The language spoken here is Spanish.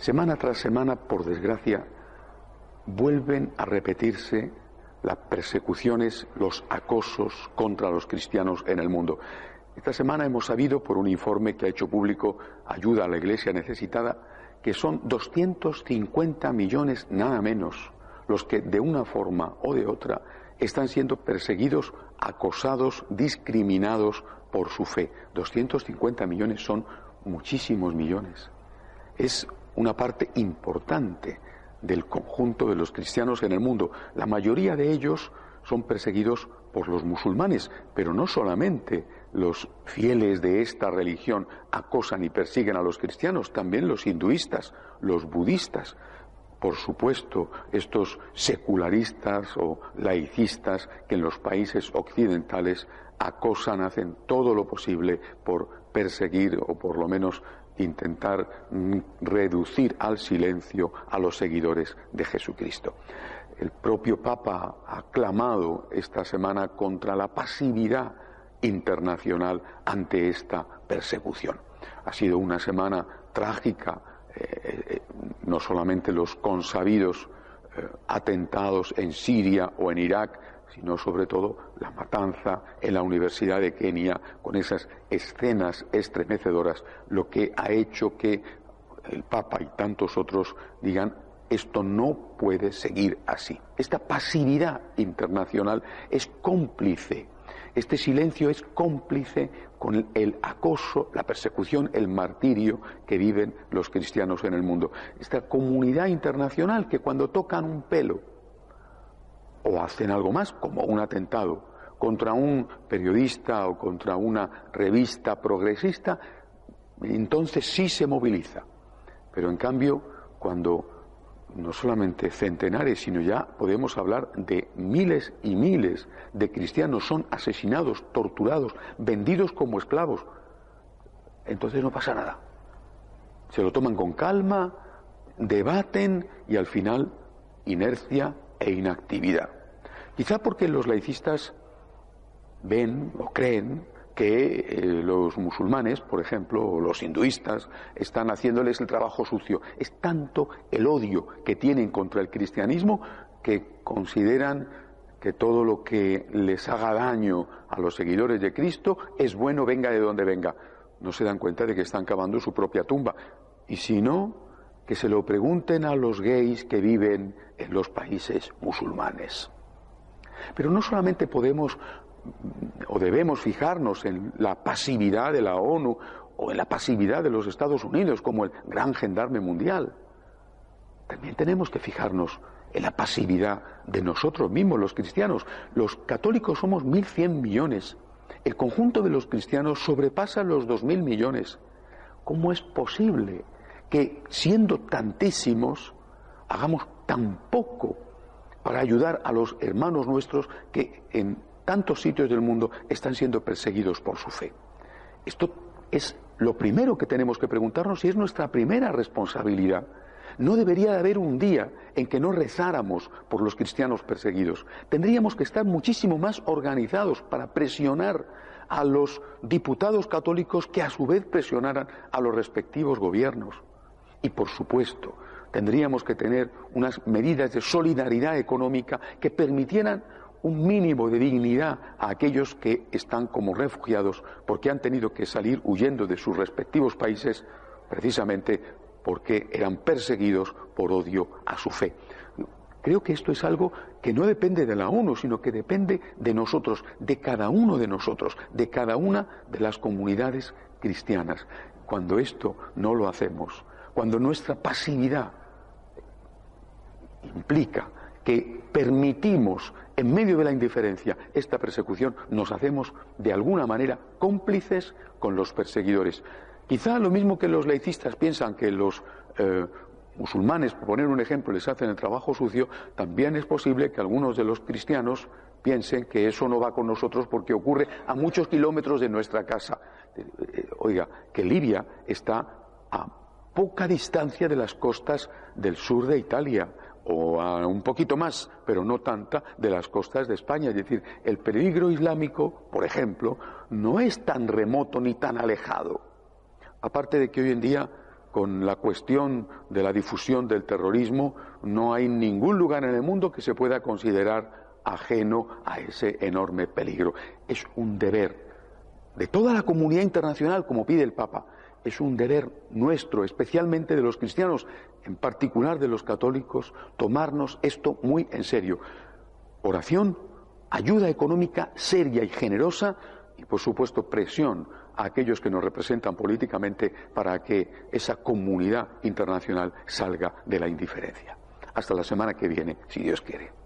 Semana tras semana, por desgracia, vuelven a repetirse las persecuciones, los acosos contra los cristianos en el mundo. Esta semana hemos sabido, por un informe que ha hecho público Ayuda a la Iglesia Necesitada, que son 250 millones, nada menos, los que de una forma o de otra están siendo perseguidos, acosados, discriminados por su fe. 250 millones son muchísimos millones. Es una parte importante del conjunto de los cristianos en el mundo. La mayoría de ellos son perseguidos por los musulmanes, pero no solamente los fieles de esta religión acosan y persiguen a los cristianos, también los hinduistas, los budistas, por supuesto, estos secularistas o laicistas que en los países occidentales acosan, hacen todo lo posible por perseguir o por lo menos intentar mm, reducir al silencio a los seguidores de Jesucristo. El propio Papa ha clamado esta semana contra la pasividad internacional ante esta persecución. Ha sido una semana trágica, eh, eh, no solamente los consabidos eh, atentados en Siria o en Irak, sino sobre todo la matanza en la Universidad de Kenia con esas escenas estremecedoras, lo que ha hecho que el Papa y tantos otros digan esto no puede seguir así. Esta pasividad internacional es cómplice este silencio es cómplice con el acoso, la persecución, el martirio que viven los cristianos en el mundo. Esta comunidad internacional que cuando tocan un pelo o hacen algo más, como un atentado contra un periodista o contra una revista progresista, entonces sí se moviliza. Pero en cambio, cuando no solamente centenares, sino ya podemos hablar de miles y miles de cristianos son asesinados, torturados, vendidos como esclavos. Entonces no pasa nada. Se lo toman con calma, debaten y al final inercia e inactividad. Quizá porque los laicistas ven o creen que eh, los musulmanes, por ejemplo, o los hinduistas, están haciéndoles el trabajo sucio. Es tanto el odio que tienen contra el cristianismo que consideran que todo lo que les haga daño a los seguidores de Cristo es bueno, venga de donde venga. No se dan cuenta de que están cavando su propia tumba. Y si no, que se lo pregunten a los gays que viven en los países musulmanes. Pero no solamente podemos o debemos fijarnos en la pasividad de la ONU o en la pasividad de los Estados Unidos como el gran gendarme mundial. También tenemos que fijarnos en la pasividad de nosotros mismos, los cristianos. Los católicos somos 1.100 millones. El conjunto de los cristianos sobrepasa los 2.000 millones. ¿Cómo es posible que, siendo tantísimos, hagamos tan poco para ayudar a los hermanos nuestros que en tantos sitios del mundo están siendo perseguidos por su fe. Esto es lo primero que tenemos que preguntarnos y es nuestra primera responsabilidad. No debería de haber un día en que no rezáramos por los cristianos perseguidos. Tendríamos que estar muchísimo más organizados para presionar a los diputados católicos que a su vez presionaran a los respectivos gobiernos. Y por supuesto, tendríamos que tener unas medidas de solidaridad económica que permitieran un mínimo de dignidad a aquellos que están como refugiados porque han tenido que salir huyendo de sus respectivos países precisamente porque eran perseguidos por odio a su fe. Creo que esto es algo que no depende de la ONU, sino que depende de nosotros, de cada uno de nosotros, de cada una de las comunidades cristianas. Cuando esto no lo hacemos, cuando nuestra pasividad implica que permitimos en medio de la indiferencia esta persecución, nos hacemos de alguna manera cómplices con los perseguidores. Quizá lo mismo que los laicistas piensan que los eh, musulmanes, por poner un ejemplo, les hacen el trabajo sucio, también es posible que algunos de los cristianos piensen que eso no va con nosotros porque ocurre a muchos kilómetros de nuestra casa. Eh, oiga, que Libia está a poca distancia de las costas del sur de Italia o a un poquito más, pero no tanta, de las costas de España. Es decir, el peligro islámico, por ejemplo, no es tan remoto ni tan alejado. Aparte de que hoy en día con la cuestión de la difusión del terrorismo, no hay ningún lugar en el mundo que se pueda considerar ajeno a ese enorme peligro. Es un deber de toda la comunidad internacional, como pide el Papa. Es un deber nuestro, especialmente de los cristianos, en particular de los católicos, tomarnos esto muy en serio. Oración, ayuda económica seria y generosa y, por supuesto, presión a aquellos que nos representan políticamente para que esa comunidad internacional salga de la indiferencia. Hasta la semana que viene, si Dios quiere.